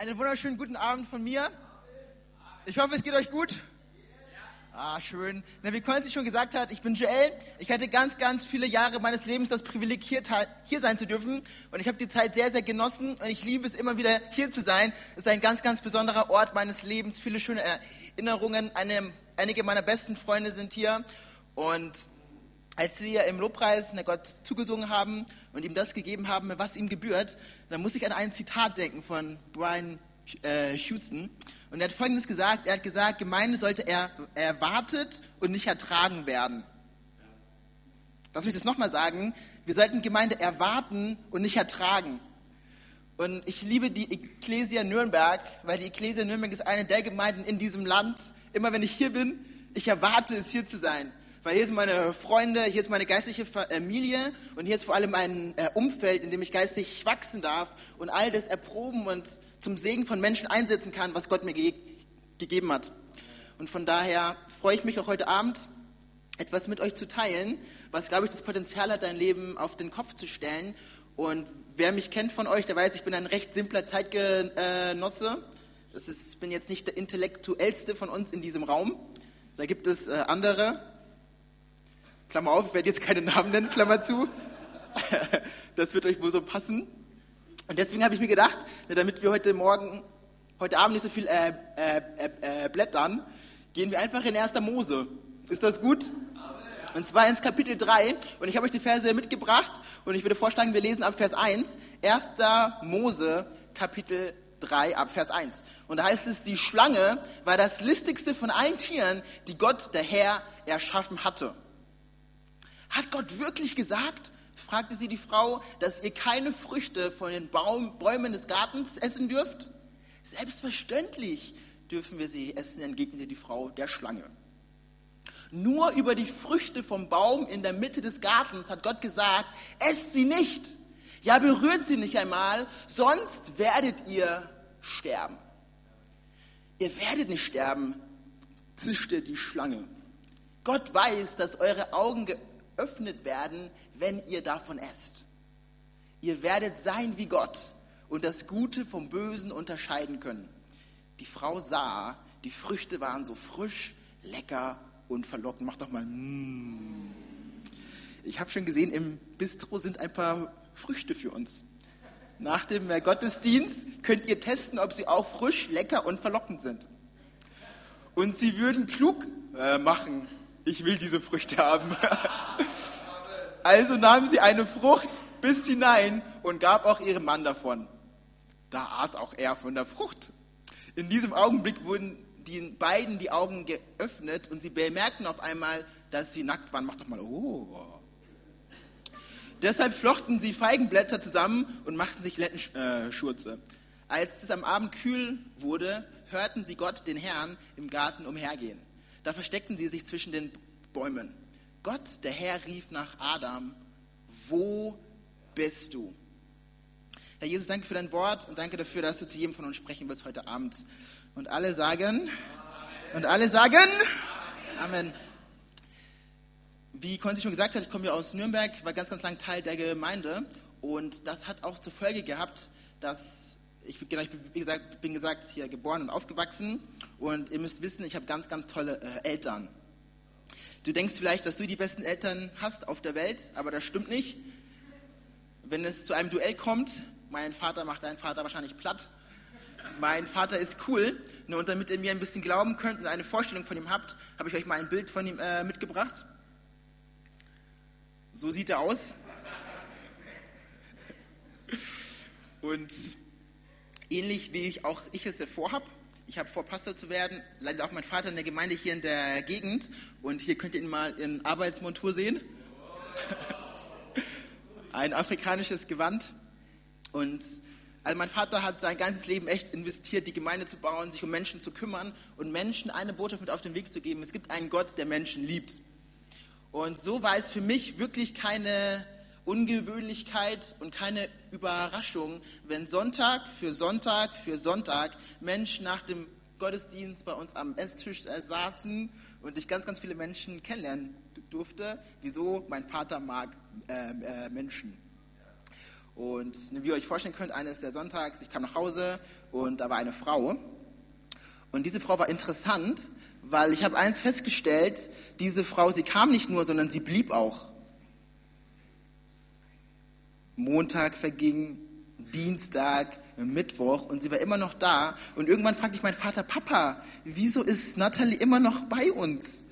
Einen wunderschönen guten Abend von mir. Ich hoffe, es geht euch gut. Ah, schön. Na, wie Konzi schon gesagt hat, ich bin Joel. Ich hatte ganz, ganz viele Jahre meines Lebens das Privileg, hier, hier sein zu dürfen. Und ich habe die Zeit sehr, sehr genossen. Und ich liebe es immer wieder, hier zu sein. Es ist ein ganz, ganz besonderer Ort meines Lebens. Viele schöne Erinnerungen. Eine, einige meiner besten Freunde sind hier. Und als wir im Lobpreis Gott zugesungen haben und ihm das gegeben haben, was ihm gebührt, dann muss ich an ein Zitat denken von Brian äh, Houston. Und er hat Folgendes gesagt, er hat gesagt, Gemeinde sollte er, erwartet und nicht ertragen werden. Lass mich das nochmal sagen, wir sollten Gemeinde erwarten und nicht ertragen. Und ich liebe die Ecclesia Nürnberg, weil die Ecclesia Nürnberg ist eine der Gemeinden in diesem Land. Immer wenn ich hier bin, ich erwarte es, hier zu sein. Weil hier sind meine Freunde, hier ist meine geistliche Familie und hier ist vor allem ein äh, Umfeld, in dem ich geistig wachsen darf und all das erproben und zum Segen von Menschen einsetzen kann, was Gott mir ge gegeben hat. Und von daher freue ich mich auch heute Abend, etwas mit euch zu teilen, was, glaube ich, das Potenzial hat, dein Leben auf den Kopf zu stellen. Und wer mich kennt von euch, der weiß, ich bin ein recht simpler Zeitgenosse. Ich bin jetzt nicht der intellektuellste von uns in diesem Raum. Da gibt es äh, andere. Klammer auf, ich werde jetzt keine Namen nennen, Klammer zu. Das wird euch wohl so passen. Und deswegen habe ich mir gedacht, damit wir heute Morgen, heute Abend nicht so viel äh, äh, äh, äh blättern, gehen wir einfach in 1. Mose. Ist das gut? Und zwar ins Kapitel 3. Und ich habe euch die Verse mitgebracht. Und ich würde vorschlagen, wir lesen ab Vers 1. 1. Mose, Kapitel 3, ab Vers 1. Und da heißt es, die Schlange war das listigste von allen Tieren, die Gott, der Herr, erschaffen hatte. Hat Gott wirklich gesagt, fragte sie die Frau, dass ihr keine Früchte von den Baum, Bäumen des Gartens essen dürft? Selbstverständlich dürfen wir sie essen, entgegnete die Frau der Schlange. Nur über die Früchte vom Baum in der Mitte des Gartens hat Gott gesagt, esst sie nicht. Ja, berührt sie nicht einmal, sonst werdet ihr sterben. Ihr werdet nicht sterben, zischte die Schlange. Gott weiß, dass eure Augen geöffnet werden, wenn ihr davon esst. Ihr werdet sein wie Gott und das Gute vom Bösen unterscheiden können. Die Frau sah, die Früchte waren so frisch, lecker und verlockend. Mach doch mal. Mm. Ich habe schon gesehen, im Bistro sind ein paar Früchte für uns. Nach dem Gottesdienst könnt ihr testen, ob sie auch frisch, lecker und verlockend sind. Und sie würden klug äh, machen. Ich will diese Früchte haben. Also nahm sie eine Frucht bis hinein und gab auch ihrem Mann davon. Da aß auch er von der Frucht. In diesem Augenblick wurden den beiden die Augen geöffnet und sie bemerkten auf einmal, dass sie nackt waren. Mach doch mal, oh. Deshalb flochten sie Feigenblätter zusammen und machten sich Lettenschurze. Als es am Abend kühl wurde, hörten sie Gott, den Herrn, im Garten umhergehen. Da versteckten sie sich zwischen den Bäumen. Gott, der Herr, rief nach Adam, wo bist du? Herr Jesus, danke für dein Wort und danke dafür, dass du zu jedem von uns sprechen wirst heute Abend. Und alle sagen, und alle sagen. Amen. Wie Konzi schon gesagt hat, ich komme ja aus Nürnberg, war ganz, ganz lang Teil der Gemeinde und das hat auch zur Folge gehabt, dass ich, genau, ich bin, wie gesagt, bin gesagt, hier geboren und aufgewachsen und ihr müsst wissen, ich habe ganz, ganz tolle äh, Eltern. Du denkst vielleicht, dass du die besten Eltern hast auf der Welt, aber das stimmt nicht. Wenn es zu einem Duell kommt, mein Vater macht deinen Vater wahrscheinlich platt. Mein Vater ist cool. Und damit ihr mir ein bisschen glauben könnt und eine Vorstellung von ihm habt, habe ich euch mal ein Bild von ihm äh, mitgebracht. So sieht er aus. Und ähnlich wie ich auch ich es vorhabe, ich habe vor, Pastor zu werden, leider auch mein Vater in der Gemeinde hier in der Gegend. Und hier könnt ihr ihn mal in Arbeitsmontur sehen. Ein afrikanisches Gewand. Und also mein Vater hat sein ganzes Leben echt investiert, die Gemeinde zu bauen, sich um Menschen zu kümmern und Menschen eine Botschaft mit auf den Weg zu geben. Es gibt einen Gott, der Menschen liebt. Und so war es für mich wirklich keine Ungewöhnlichkeit und keine Überraschung, wenn Sonntag für Sonntag für Sonntag Menschen nach dem Gottesdienst bei uns am Esstisch saßen und ich ganz, ganz viele Menschen kennenlernen durfte. Wieso? Mein Vater mag äh, äh, Menschen. Und wie ihr euch vorstellen könnt, eines der Sonntags, ich kam nach Hause und da war eine Frau. Und diese Frau war interessant, weil ich habe eins festgestellt, diese Frau, sie kam nicht nur, sondern sie blieb auch. Montag verging, Dienstag, Mittwoch und sie war immer noch da. Und irgendwann fragte ich meinen Vater, Papa, wieso ist Natalie immer noch bei uns?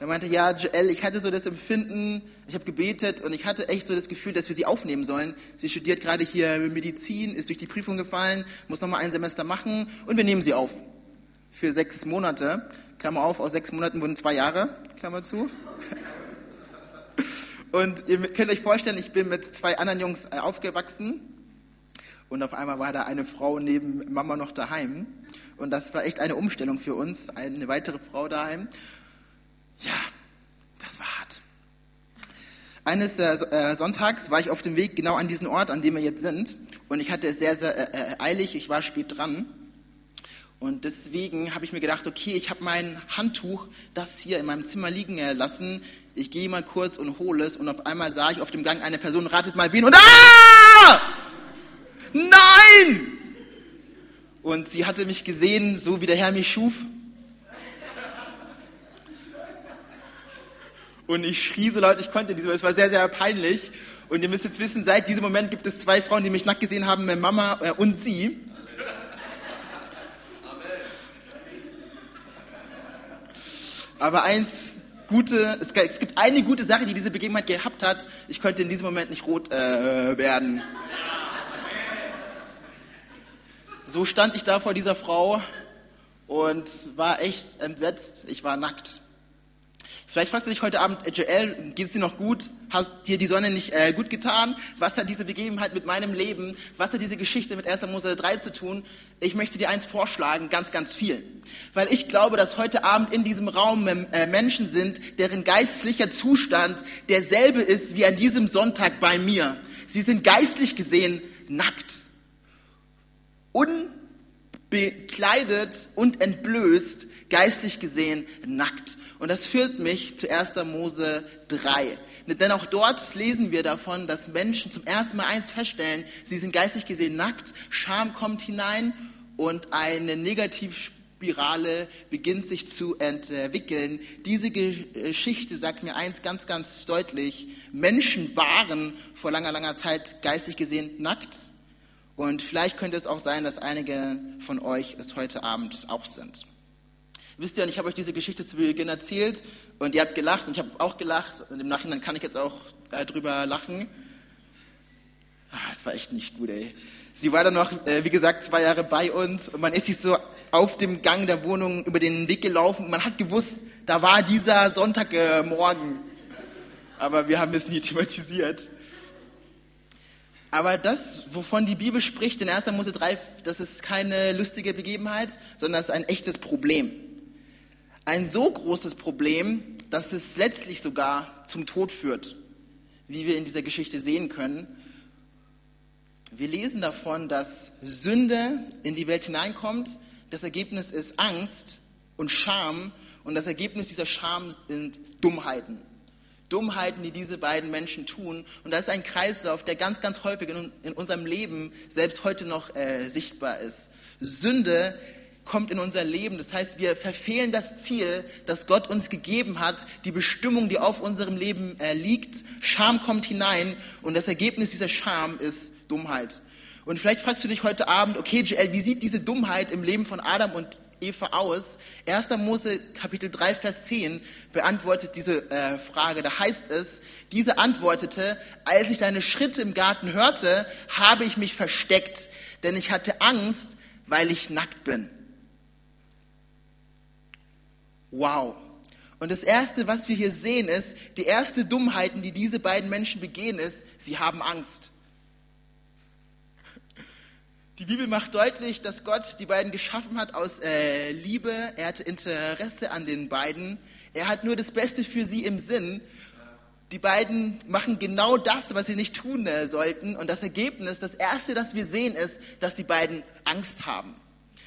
Er meinte, ja, Joel, ich hatte so das Empfinden, ich habe gebetet und ich hatte echt so das Gefühl, dass wir sie aufnehmen sollen. Sie studiert gerade hier Medizin, ist durch die Prüfung gefallen, muss noch mal ein Semester machen und wir nehmen sie auf. Für sechs Monate. Klammer auf, aus sechs Monaten wurden zwei Jahre, Klammer zu. Und ihr könnt euch vorstellen, ich bin mit zwei anderen Jungs äh, aufgewachsen und auf einmal war da eine Frau neben Mama noch daheim. Und das war echt eine Umstellung für uns, eine weitere Frau daheim. Ja, das war hart. Eines äh, Sonntags war ich auf dem Weg genau an diesen Ort, an dem wir jetzt sind. Und ich hatte es sehr, sehr äh, äh eilig, ich war spät dran. Und deswegen habe ich mir gedacht, okay, ich habe mein Handtuch, das hier in meinem Zimmer liegen lassen. Ich gehe mal kurz und hole es. Und auf einmal sah ich auf dem Gang eine Person, ratet mal wen. Und ah! Nein! Und sie hatte mich gesehen, so wie der Herr mich schuf. Und ich schrie so laut, ich konnte diesem, es war sehr, sehr peinlich. Und ihr müsst jetzt wissen, seit diesem Moment gibt es zwei Frauen, die mich nackt gesehen haben, meine Mama äh, und sie. Aber eins gute, es, gibt eine gute Sache, die diese Begebenheit gehabt hat. Ich konnte in diesem Moment nicht rot äh, werden. So stand ich da vor dieser Frau und war echt entsetzt. Ich war nackt. Vielleicht fragst du dich heute Abend, Joel, geht es dir noch gut? Hast dir die Sonne nicht äh, gut getan? Was hat diese Begebenheit mit meinem Leben, was hat diese Geschichte mit 1. Mose 3 zu tun? Ich möchte dir eins vorschlagen, ganz, ganz viel. Weil ich glaube, dass heute Abend in diesem Raum äh, Menschen sind, deren geistlicher Zustand derselbe ist wie an diesem Sonntag bei mir. Sie sind geistlich gesehen nackt. Unbekleidet und entblößt, geistlich gesehen nackt. Und das führt mich zu 1. Mose 3. Denn auch dort lesen wir davon, dass Menschen zum ersten Mal eins feststellen, sie sind geistig gesehen nackt, Scham kommt hinein und eine Negativspirale beginnt sich zu entwickeln. Diese Geschichte sagt mir eins ganz, ganz deutlich, Menschen waren vor langer, langer Zeit geistig gesehen nackt. Und vielleicht könnte es auch sein, dass einige von euch es heute Abend auch sind. Wisst ihr, und ich habe euch diese Geschichte zu Beginn erzählt und ihr habt gelacht und ich habe auch gelacht und im Nachhinein kann ich jetzt auch äh, drüber lachen. Ah, es war echt nicht gut, ey. Sie war dann noch, äh, wie gesagt, zwei Jahre bei uns und man ist sich so auf dem Gang der Wohnung über den Weg gelaufen man hat gewusst, da war dieser Sonntagmorgen. Äh, Aber wir haben es nie thematisiert. Aber das, wovon die Bibel spricht in 1. Mose 3, das ist keine lustige Begebenheit, sondern das ist ein echtes Problem ein so großes Problem, dass es letztlich sogar zum Tod führt, wie wir in dieser Geschichte sehen können. Wir lesen davon, dass Sünde in die Welt hineinkommt. Das Ergebnis ist Angst und Scham. Und das Ergebnis dieser Scham sind Dummheiten. Dummheiten, die diese beiden Menschen tun. Und da ist ein Kreislauf, der ganz, ganz häufig in, in unserem Leben selbst heute noch äh, sichtbar ist. Sünde kommt in unser Leben. Das heißt, wir verfehlen das Ziel, das Gott uns gegeben hat, die Bestimmung, die auf unserem Leben äh, liegt. Scham kommt hinein und das Ergebnis dieser Scham ist Dummheit. Und vielleicht fragst du dich heute Abend, okay, Joel, wie sieht diese Dummheit im Leben von Adam und Eva aus? 1. Mose Kapitel 3, Vers 10 beantwortet diese äh, Frage. Da heißt es, diese antwortete, als ich deine Schritte im Garten hörte, habe ich mich versteckt, denn ich hatte Angst, weil ich nackt bin. Wow. Und das Erste, was wir hier sehen, ist, die erste Dummheiten, die diese beiden Menschen begehen, ist, sie haben Angst. Die Bibel macht deutlich, dass Gott die beiden geschaffen hat aus äh, Liebe. Er hatte Interesse an den beiden. Er hat nur das Beste für sie im Sinn. Die beiden machen genau das, was sie nicht tun äh, sollten. Und das Ergebnis, das Erste, das wir sehen, ist, dass die beiden Angst haben.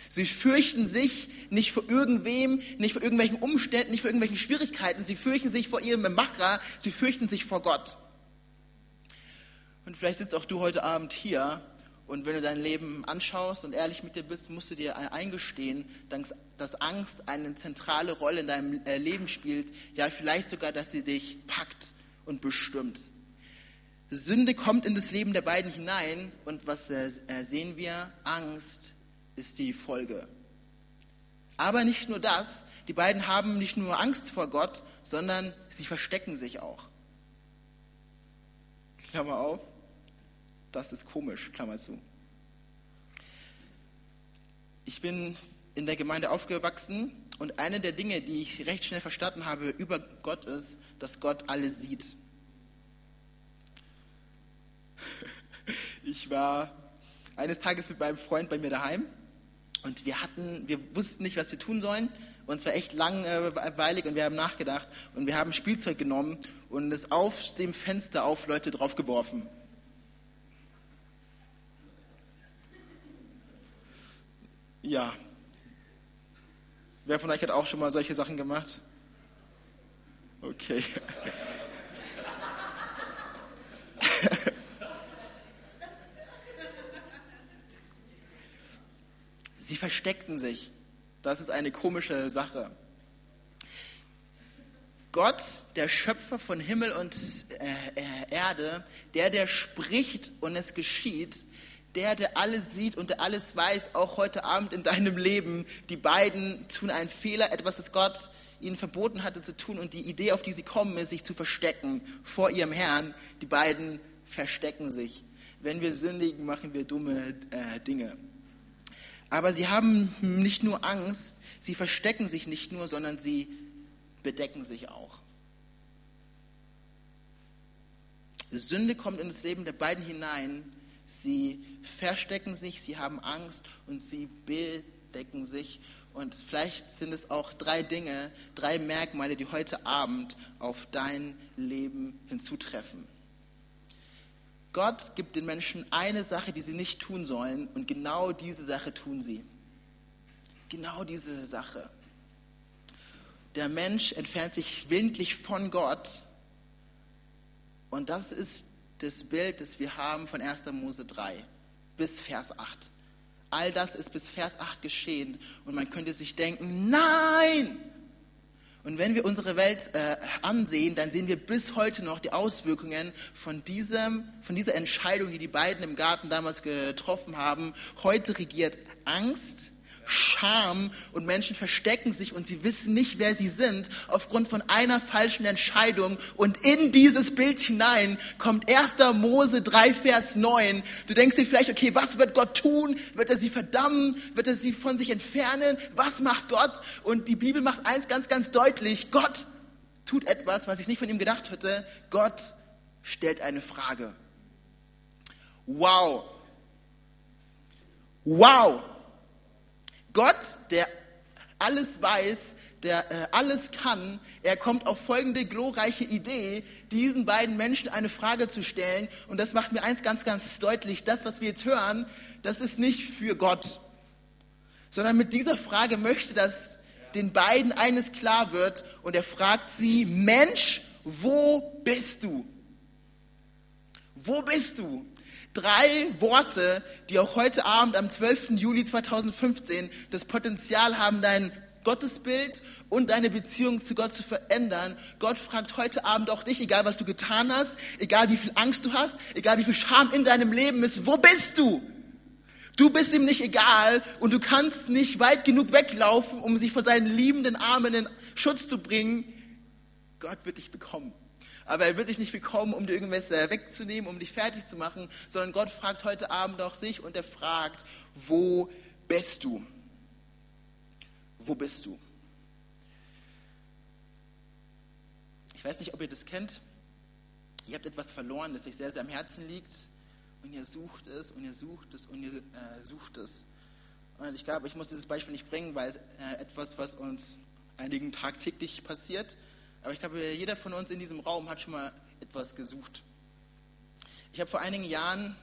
Sie fürchten sich nicht vor irgendwem, nicht vor irgendwelchen Umständen, nicht vor irgendwelchen Schwierigkeiten. Sie fürchten sich vor ihrem Macher, sie fürchten sich vor Gott. Und vielleicht sitzt auch du heute Abend hier Und wenn du dein Leben anschaust und ehrlich mit dir bist, musst du dir eingestehen, dass Angst eine zentrale Rolle in deinem äh, Leben spielt. Ja, vielleicht sogar, dass sie dich packt und bestimmt. Sünde kommt in das Leben der beiden hinein und was äh, äh, sehen wir? Angst ist die Folge. Aber nicht nur das, die beiden haben nicht nur Angst vor Gott, sondern sie verstecken sich auch. Klammer auf, das ist komisch, Klammer zu. Ich bin in der Gemeinde aufgewachsen und eine der Dinge, die ich recht schnell verstanden habe über Gott ist, dass Gott alles sieht. Ich war eines Tages mit meinem Freund bei mir daheim und wir hatten, wir wussten nicht, was wir tun sollen. Und es war echt langweilig und wir haben nachgedacht und wir haben Spielzeug genommen und es auf dem Fenster auf Leute draufgeworfen. Ja. Wer von euch hat auch schon mal solche Sachen gemacht? Okay. Sie versteckten sich. Das ist eine komische Sache. Gott, der Schöpfer von Himmel und äh, äh, Erde, der, der spricht und es geschieht, der, der alles sieht und der alles weiß, auch heute Abend in deinem Leben, die beiden tun einen Fehler, etwas, das Gott ihnen verboten hatte zu tun und die Idee, auf die sie kommen, ist, sich zu verstecken vor ihrem Herrn. Die beiden verstecken sich. Wenn wir sündigen, machen wir dumme äh, Dinge. Aber sie haben nicht nur Angst, sie verstecken sich nicht nur, sondern sie bedecken sich auch. Sünde kommt in das Leben der beiden hinein. Sie verstecken sich, sie haben Angst und sie bedecken sich. Und vielleicht sind es auch drei Dinge, drei Merkmale, die heute Abend auf dein Leben hinzutreffen. Gott gibt den Menschen eine Sache, die sie nicht tun sollen, und genau diese Sache tun sie. Genau diese Sache. Der Mensch entfernt sich willentlich von Gott, und das ist das Bild, das wir haben von 1. Mose 3 bis Vers 8. All das ist bis Vers 8 geschehen, und man könnte sich denken, nein, und wenn wir unsere Welt äh, ansehen, dann sehen wir bis heute noch die Auswirkungen von, diesem, von dieser Entscheidung, die die beiden im Garten damals getroffen haben. Heute regiert Angst, Scham und Menschen verstecken sich und sie wissen nicht, wer sie sind, aufgrund von einer falschen Entscheidung. Und in dieses Bild hinein kommt 1. Mose 3, Vers 9. Du denkst dir vielleicht, okay, was wird Gott tun? Wird er sie verdammen? Wird er sie von sich entfernen? Was macht Gott? Und die Bibel macht eins ganz, ganz deutlich. Gott tut etwas, was ich nicht von ihm gedacht hätte. Gott stellt eine Frage. Wow. Wow. Gott, der alles weiß, der äh, alles kann, er kommt auf folgende glorreiche Idee, diesen beiden Menschen eine Frage zu stellen. Und das macht mir eins ganz, ganz deutlich. Das, was wir jetzt hören, das ist nicht für Gott, sondern mit dieser Frage möchte, dass den beiden eines klar wird. Und er fragt sie, Mensch, wo bist du? Wo bist du? Drei Worte, die auch heute Abend am 12. Juli 2015 das Potenzial haben, dein Gottesbild und deine Beziehung zu Gott zu verändern. Gott fragt heute Abend auch dich, egal was du getan hast, egal wie viel Angst du hast, egal wie viel Scham in deinem Leben ist, wo bist du? Du bist ihm nicht egal und du kannst nicht weit genug weglaufen, um sich vor seinen liebenden Armen in Schutz zu bringen. Gott wird dich bekommen. Aber er wird dich nicht bekommen, um dir irgendwas äh, wegzunehmen, um dich fertig zu machen, sondern Gott fragt heute Abend auch dich und er fragt, wo bist du? Wo bist du? Ich weiß nicht, ob ihr das kennt. Ihr habt etwas verloren, das euch sehr, sehr am Herzen liegt. Und ihr sucht es und ihr sucht es und ihr äh, sucht es. Und ich glaube, ich muss dieses Beispiel nicht bringen, weil es äh, etwas, was uns einigen tagtäglich passiert. Aber ich glaube, jeder von uns in diesem Raum hat schon mal etwas gesucht. Ich habe vor einigen Jahren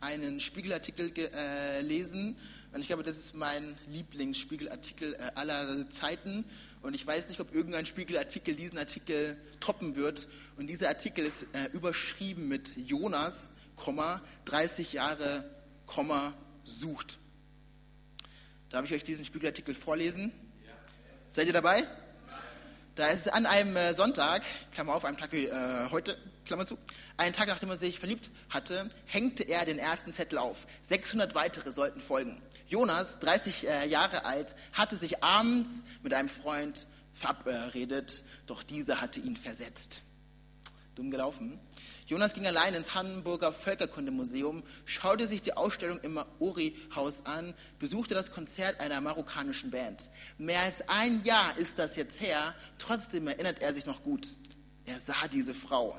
einen Spiegelartikel gelesen äh, und ich glaube, das ist mein Lieblingsspiegelartikel äh, aller Zeiten. Und ich weiß nicht, ob irgendein Spiegelartikel diesen Artikel toppen wird. Und dieser Artikel ist äh, überschrieben mit Jonas, 30 Jahre, sucht. Darf ich euch diesen Spiegelartikel vorlesen? Seid ihr dabei? Da ist es an einem äh, Sonntag, Klammer auf, einem Tag wie äh, heute, Klammer zu, einen Tag nachdem er sich verliebt hatte, hängte er den ersten Zettel auf. 600 weitere sollten folgen. Jonas, 30 äh, Jahre alt, hatte sich abends mit einem Freund verabredet, doch dieser hatte ihn versetzt. Dumm gelaufen. Jonas ging allein ins Hamburger Völkerkundemuseum, schaute sich die Ausstellung im Maori-Haus an, besuchte das Konzert einer marokkanischen Band. Mehr als ein Jahr ist das jetzt her, trotzdem erinnert er sich noch gut. Er sah diese Frau.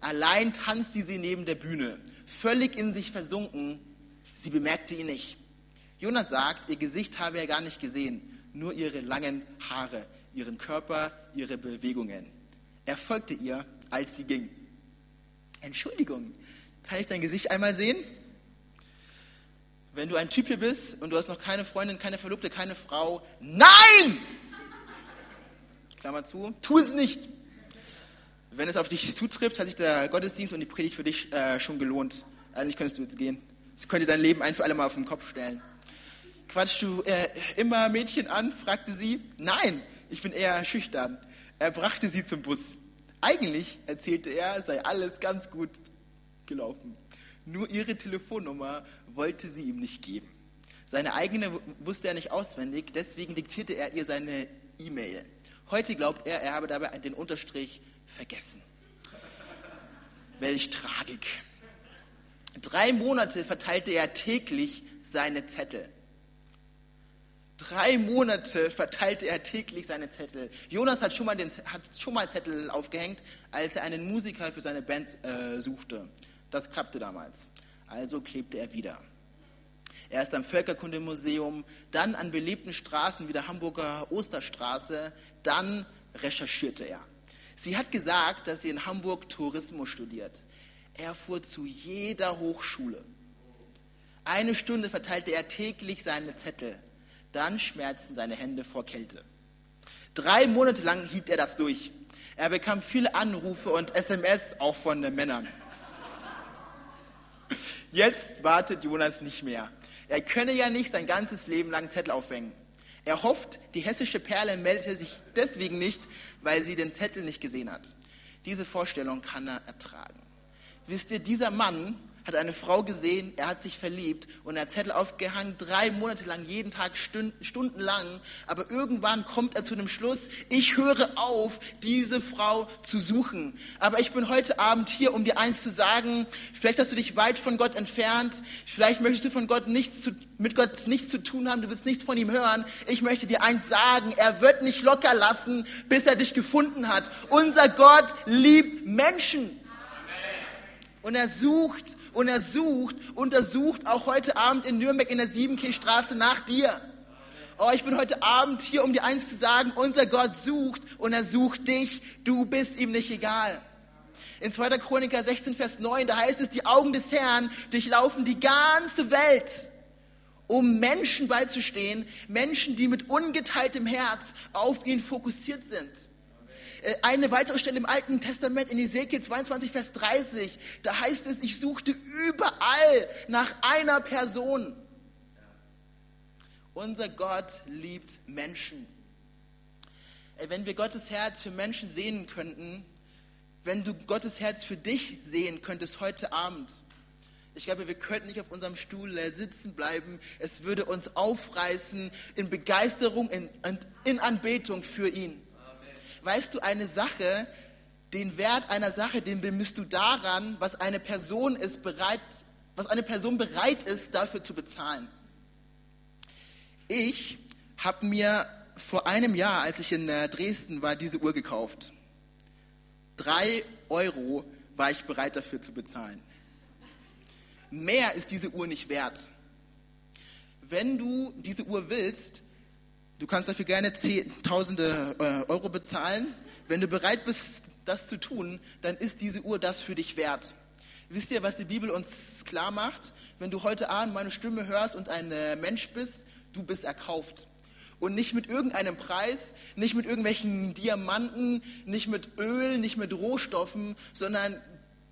Allein tanzte sie neben der Bühne, völlig in sich versunken. Sie bemerkte ihn nicht. Jonas sagt, ihr Gesicht habe er gar nicht gesehen, nur ihre langen Haare, ihren Körper, ihre Bewegungen. Er folgte ihr, als sie ging. Entschuldigung, kann ich dein Gesicht einmal sehen? Wenn du ein Typ hier bist und du hast noch keine Freundin, keine Verlobte, keine Frau, nein! Klammer zu, tu es nicht. Wenn es auf dich zutrifft, hat sich der Gottesdienst und die Predigt für dich äh, schon gelohnt. Eigentlich könntest du jetzt gehen. Sie könnte dein Leben ein für alle Mal auf den Kopf stellen. Quatschst du äh, immer Mädchen an? fragte sie. Nein, ich bin eher schüchtern. Er brachte sie zum Bus. Eigentlich, erzählte er, sei alles ganz gut gelaufen. Nur ihre Telefonnummer wollte sie ihm nicht geben. Seine eigene wusste er nicht auswendig, deswegen diktierte er ihr seine E-Mail. Heute glaubt er, er habe dabei den Unterstrich vergessen. Welch Tragik. Drei Monate verteilte er täglich seine Zettel. Drei Monate verteilte er täglich seine Zettel. Jonas hat schon mal, den, hat schon mal Zettel aufgehängt, als er einen Musiker für seine Band äh, suchte. Das klappte damals. Also klebte er wieder. Er ist am Völkerkundemuseum, dann an belebten Straßen wie der Hamburger Osterstraße, dann recherchierte er. Sie hat gesagt, dass sie in Hamburg Tourismus studiert. Er fuhr zu jeder Hochschule. Eine Stunde verteilte er täglich seine Zettel. Dann schmerzten seine Hände vor Kälte. Drei Monate lang hielt er das durch. Er bekam viele Anrufe und SMS, auch von Männern. Jetzt wartet Jonas nicht mehr. Er könne ja nicht sein ganzes Leben lang Zettel aufhängen. Er hofft, die hessische Perle meldete sich deswegen nicht, weil sie den Zettel nicht gesehen hat. Diese Vorstellung kann er ertragen. Wisst ihr, dieser Mann hat eine Frau gesehen, er hat sich verliebt und er hat Zettel aufgehangen, drei Monate lang, jeden Tag, Stunden, stundenlang. Aber irgendwann kommt er zu dem Schluss, ich höre auf, diese Frau zu suchen. Aber ich bin heute Abend hier, um dir eins zu sagen, vielleicht hast du dich weit von Gott entfernt, vielleicht möchtest du von Gott nichts zu, mit Gott nichts zu tun haben, du willst nichts von ihm hören. Ich möchte dir eins sagen, er wird nicht locker lassen, bis er dich gefunden hat. Unser Gott liebt Menschen. Und er sucht und er sucht und er sucht auch heute Abend in Nürnberg in der Siebenkirchstraße nach dir. Oh, ich bin heute Abend hier, um dir eins zu sagen, unser Gott sucht und er sucht dich, du bist ihm nicht egal. In 2. Chroniker 16, Vers 9, da heißt es, die Augen des Herrn durchlaufen die ganze Welt, um Menschen beizustehen, Menschen, die mit ungeteiltem Herz auf ihn fokussiert sind. Äh, eine weitere Stelle im Alten Testament in Ezekiel 22, Vers 30, da heißt es, ich suchte überall nach einer Person. Unser Gott liebt Menschen. Wenn wir Gottes Herz für Menschen sehen könnten, wenn du Gottes Herz für dich sehen könntest heute Abend, ich glaube, wir könnten nicht auf unserem Stuhl sitzen bleiben. Es würde uns aufreißen in Begeisterung, in, in Anbetung für ihn weißt du, eine Sache, den Wert einer Sache, den bemisst du daran, was eine Person ist bereit, was eine Person bereit ist, dafür zu bezahlen. Ich habe mir vor einem Jahr, als ich in äh, Dresden war, diese Uhr gekauft. Drei Euro war ich bereit dafür zu bezahlen. Mehr ist diese Uhr nicht wert. Wenn du diese Uhr willst, Du kannst dafür gerne Tausende äh, Euro bezahlen. Wenn du bereit bist, das zu tun, dann ist diese Uhr das für dich wert. Wisst ihr, was die Bibel uns klar macht? Wenn du heute Abend meine Stimme hörst und ein äh, Mensch bist, du bist erkauft. Und nicht mit irgendeinem Preis, nicht mit irgendwelchen Diamanten, nicht mit Öl, nicht mit Rohstoffen, sondern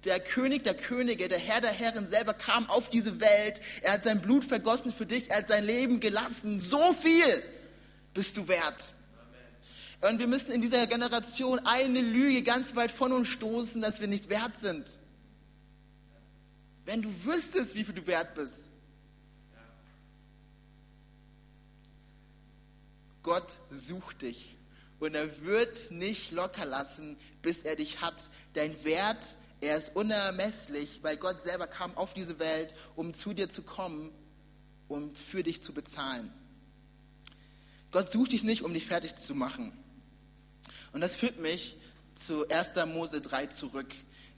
Der König der Könige, der Herr der Herren selber kam auf diese Welt. Er hat sein Blut vergossen für dich, er hat sein Leben gelassen. So viel bist du wert. Und wir müssen in dieser Generation eine Lüge ganz weit von uns stoßen, dass wir nicht wert sind. Wenn du wüsstest, wie viel du wert bist. Gott sucht dich und er wird nicht locker lassen, bis er dich hat. Dein Wert, er ist unermesslich, weil Gott selber kam auf diese Welt, um zu dir zu kommen, um für dich zu bezahlen. Gott sucht dich nicht, um dich fertig zu machen. Und das führt mich zu 1. Mose 3 zurück.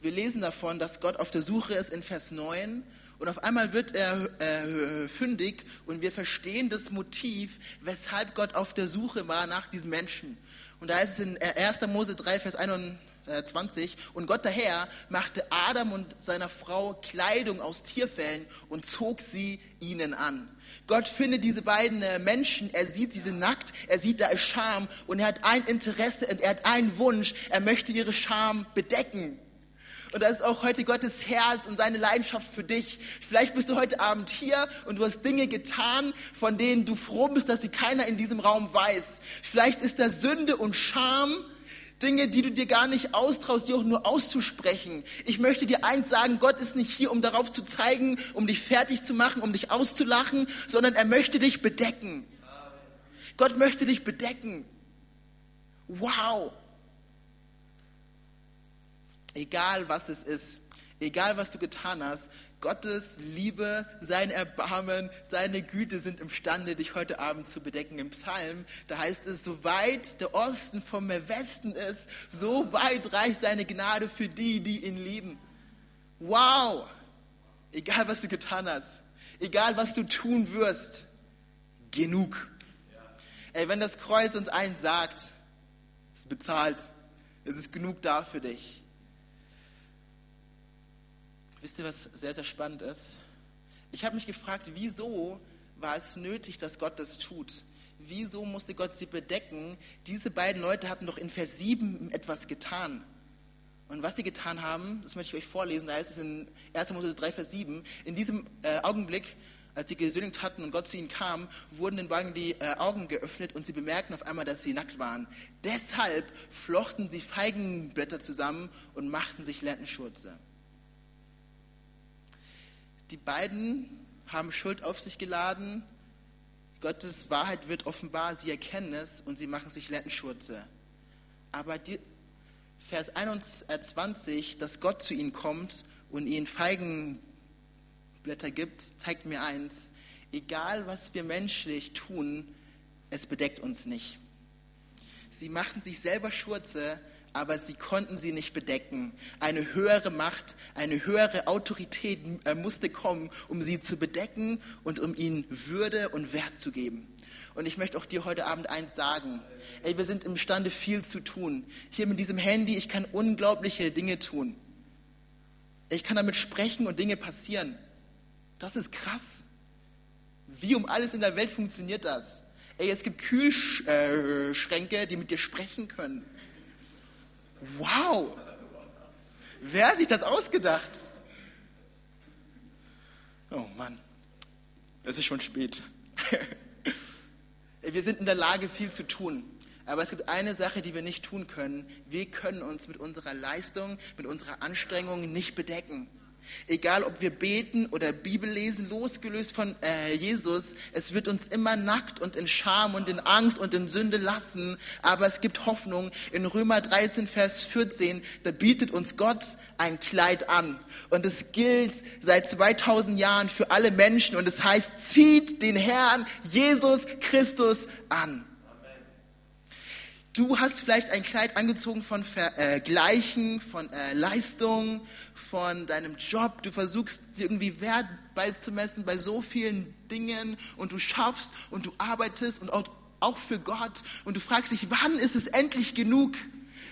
Wir lesen davon, dass Gott auf der Suche ist in Vers 9 und auf einmal wird er äh, fündig und wir verstehen das Motiv, weshalb Gott auf der Suche war nach diesen Menschen. Und da ist es in 1. Mose 3, Vers 21, und Gott der Herr machte Adam und seiner Frau Kleidung aus Tierfällen und zog sie ihnen an. Gott findet diese beiden äh, Menschen, er sieht, sie sind nackt, er sieht, da ist Scham und er hat ein Interesse und er hat einen Wunsch, er möchte ihre Scham bedecken. Und das ist auch heute Gottes Herz und seine Leidenschaft für dich. Vielleicht bist du heute Abend hier und du hast Dinge getan, von denen du froh bist, dass sie keiner in diesem Raum weiß. Vielleicht ist da Sünde und Scham, Dinge, die du dir gar nicht austraust, die auch nur auszusprechen. Ich möchte dir eins sagen, Gott ist nicht hier, um darauf zu zeigen, um dich fertig zu machen, um dich auszulachen, sondern er möchte dich bedecken. Gott möchte dich bedecken. Wow. Egal was es ist, egal was du getan hast, Gottes Liebe, sein Erbarmen, seine Güte sind imstande, dich heute Abend zu bedecken. Im Psalm, da heißt es, so weit der Osten vom Westen ist, so weit reicht seine Gnade für die, die ihn lieben. Wow! Egal was du getan hast, egal was du tun wirst, genug. Ey, wenn das Kreuz uns eins sagt, es bezahlt, es ist genug da für dich. Wisst ihr, was sehr, sehr spannend ist? Ich habe mich gefragt, wieso war es nötig, dass Gott das tut? Wieso musste Gott sie bedecken? Diese beiden Leute hatten doch in Vers 7 etwas getan. Und was sie getan haben, das möchte ich euch vorlesen, da heißt es in 1. Mose 3, Vers 7, in diesem äh, Augenblick, als sie gesündigt hatten und Gott zu ihnen kam, wurden den beiden die äh, Augen geöffnet und sie bemerkten auf einmal, dass sie nackt waren. Deshalb flochten sie Feigenblätter zusammen und machten sich Lendenschurze. Die beiden haben Schuld auf sich geladen. Gottes Wahrheit wird offenbar, sie erkennen es und sie machen sich Lendenschurze. Aber die, Vers 21, dass Gott zu ihnen kommt und ihnen Feigenblätter gibt, zeigt mir eins, egal was wir menschlich tun, es bedeckt uns nicht. Sie machen sich selber Schurze, aber sie konnten sie nicht bedecken. Eine höhere Macht, eine höhere Autorität äh, musste kommen, um sie zu bedecken und um ihnen Würde und Wert zu geben. Und ich möchte auch dir heute Abend eins sagen. Ey, wir sind imstande, viel zu tun. Hier mit diesem Handy, ich kann unglaubliche Dinge tun. Ich kann damit sprechen und Dinge passieren. Das ist krass. Wie um alles in der Welt funktioniert das? Ey, es gibt Kühlschränke, die mit dir sprechen können. Wow! Wer hat sich das ausgedacht? Oh Mann, es ist schon spät. Wir sind in der Lage, viel zu tun. Aber es gibt eine Sache, die wir nicht tun können. Wir können uns mit unserer Leistung, mit unserer Anstrengung nicht bedecken. Egal, ob wir beten oder Bibel lesen, losgelöst von äh, Jesus, es wird uns immer nackt und in Scham und in Angst und in Sünde lassen. Aber es gibt Hoffnung. In Römer 13, Vers 14, da bietet uns Gott ein Kleid an. Und es gilt seit 2000 Jahren für alle Menschen. Und es heißt, zieht den Herrn Jesus Christus an. Du hast vielleicht ein Kleid angezogen von Vergleichen, von äh, Leistung, von deinem Job. Du versuchst irgendwie Wert beizumessen bei so vielen Dingen und du schaffst und du arbeitest und auch, auch für Gott und du fragst dich, wann ist es endlich genug?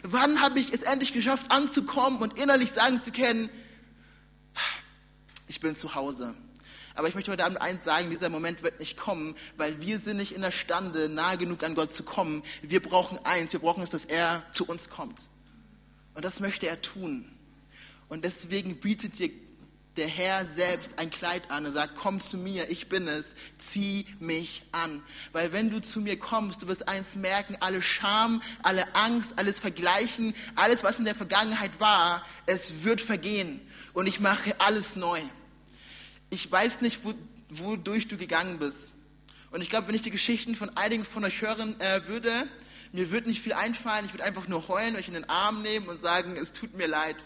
Wann habe ich es endlich geschafft anzukommen und innerlich sagen zu können, ich bin zu Hause. Aber ich möchte heute Abend eins sagen, dieser Moment wird nicht kommen, weil wir sind nicht in der Stande, nahe genug an Gott zu kommen. Wir brauchen eins, wir brauchen es, dass er zu uns kommt. Und das möchte er tun. Und deswegen bietet dir der Herr selbst ein Kleid an und sagt, komm zu mir, ich bin es, zieh mich an. Weil wenn du zu mir kommst, du wirst eins merken, alle Scham, alle Angst, alles Vergleichen, alles, was in der Vergangenheit war, es wird vergehen. Und ich mache alles neu. Ich weiß nicht, wo, wodurch du gegangen bist. Und ich glaube, wenn ich die Geschichten von einigen von euch hören äh, würde, mir wird nicht viel einfallen, ich würde einfach nur heulen, euch in den Arm nehmen und sagen, es tut mir leid.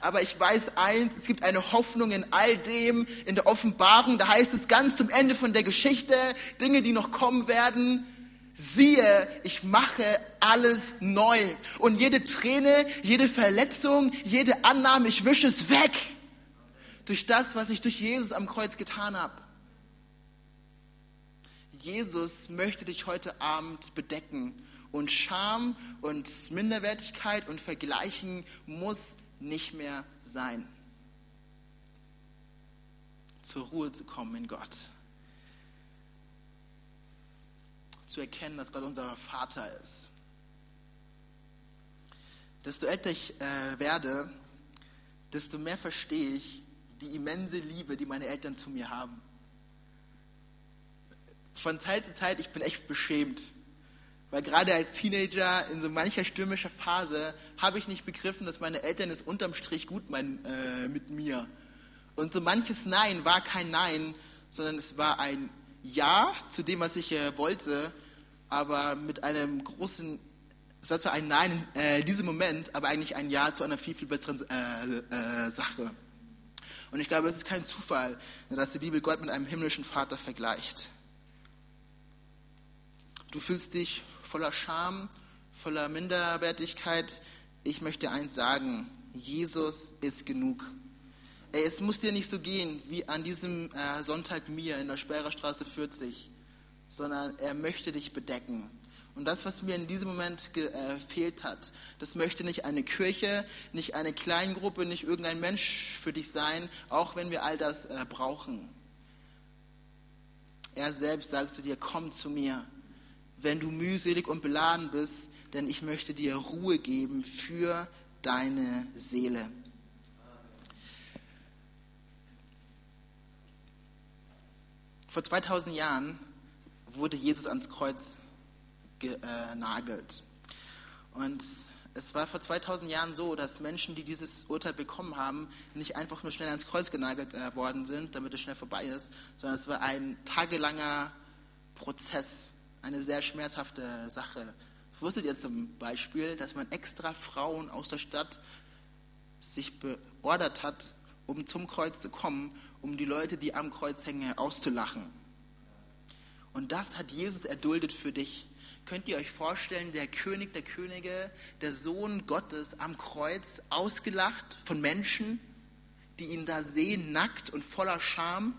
Aber ich weiß eins, es gibt eine Hoffnung in all dem, in der Offenbarung, da heißt es ganz zum Ende von der Geschichte, Dinge, die noch kommen werden, siehe, ich mache alles neu. Und jede Träne, jede Verletzung, jede Annahme, ich wische es weg. Durch das, was ich durch Jesus am Kreuz getan habe. Jesus möchte dich heute Abend bedecken und Scham und Minderwertigkeit und Vergleichen muss nicht mehr sein. Zur Ruhe zu kommen in Gott. Zu erkennen, dass Gott unser Vater ist. Desto älter ich äh, werde, desto mehr verstehe ich die immense Liebe, die meine Eltern zu mir haben. Von Zeit zu Zeit, ich bin echt beschämt weil gerade als Teenager in so mancher stürmischer Phase habe ich nicht begriffen, dass meine Eltern es unterm Strich gut meinen äh, mit mir. Und so manches Nein war kein Nein, sondern es war ein Ja zu dem, was ich äh, wollte, aber mit einem großen, es war zwar ein Nein äh, in diesem Moment, aber eigentlich ein Ja zu einer viel, viel besseren äh, äh, Sache. Und ich glaube, es ist kein Zufall, dass die Bibel Gott mit einem himmlischen Vater vergleicht. Du fühlst dich voller Scham, voller Minderwertigkeit. Ich möchte eins sagen, Jesus ist genug. Es muss dir nicht so gehen wie an diesem äh, Sonntag mir in der Speyerer Straße 40, sondern er möchte dich bedecken. Und das, was mir in diesem Moment gefehlt äh, hat, das möchte nicht eine Kirche, nicht eine Kleingruppe, nicht irgendein Mensch für dich sein, auch wenn wir all das äh, brauchen. Er selbst sagt zu dir, komm zu mir wenn du mühselig und beladen bist, denn ich möchte dir Ruhe geben für deine Seele. Vor 2000 Jahren wurde Jesus ans Kreuz genagelt. Und es war vor 2000 Jahren so, dass Menschen, die dieses Urteil bekommen haben, nicht einfach nur schnell ans Kreuz genagelt äh, worden sind, damit es schnell vorbei ist, sondern es war ein tagelanger Prozess eine sehr schmerzhafte Sache. Wusstet ihr zum Beispiel, dass man extra Frauen aus der Stadt sich beordert hat, um zum Kreuz zu kommen, um die Leute, die am Kreuz hängen, auszulachen? Und das hat Jesus erduldet für dich. Könnt ihr euch vorstellen, der König der Könige, der Sohn Gottes am Kreuz, ausgelacht von Menschen, die ihn da sehen, nackt und voller Scham?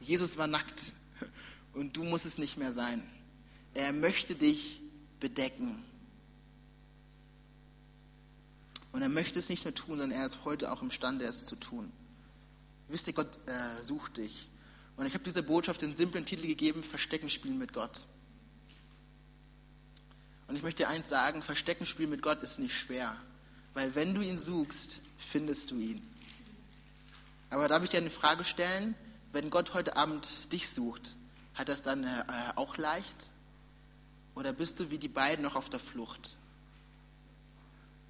Jesus war nackt und du musst es nicht mehr sein. Er möchte dich bedecken. Und er möchte es nicht nur tun, sondern er ist heute auch imstande, es zu tun. Wisst ihr, Gott äh, sucht dich. Und ich habe dieser Botschaft den simplen Titel gegeben, Verstecken spielen mit Gott. Und ich möchte dir eins sagen, Verstecken spielen mit Gott ist nicht schwer. Weil wenn du ihn suchst, findest du ihn. Aber darf ich dir eine Frage stellen? Wenn Gott heute Abend dich sucht, hat das dann äh, auch leicht? Oder bist du wie die beiden noch auf der Flucht?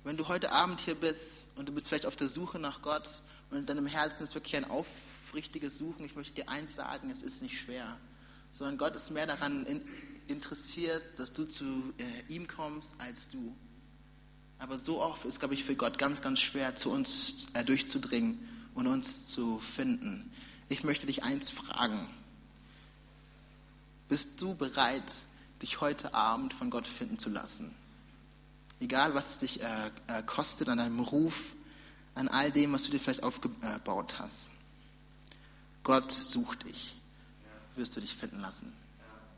Wenn du heute Abend hier bist und du bist vielleicht auf der Suche nach Gott und in deinem Herzen ist wirklich ein aufrichtiges Suchen, ich möchte dir eins sagen, es ist nicht schwer, sondern Gott ist mehr daran in, interessiert, dass du zu äh, ihm kommst, als du. Aber so oft ist, glaube ich, für Gott ganz, ganz schwer, zu uns äh, durchzudringen und uns zu finden. Ich möchte dich eins fragen. Bist du bereit, dich heute Abend von Gott finden zu lassen? Egal, was es dich äh, äh, kostet an deinem Ruf, an all dem, was du dir vielleicht aufgebaut hast. Gott sucht dich. Wirst du dich finden lassen?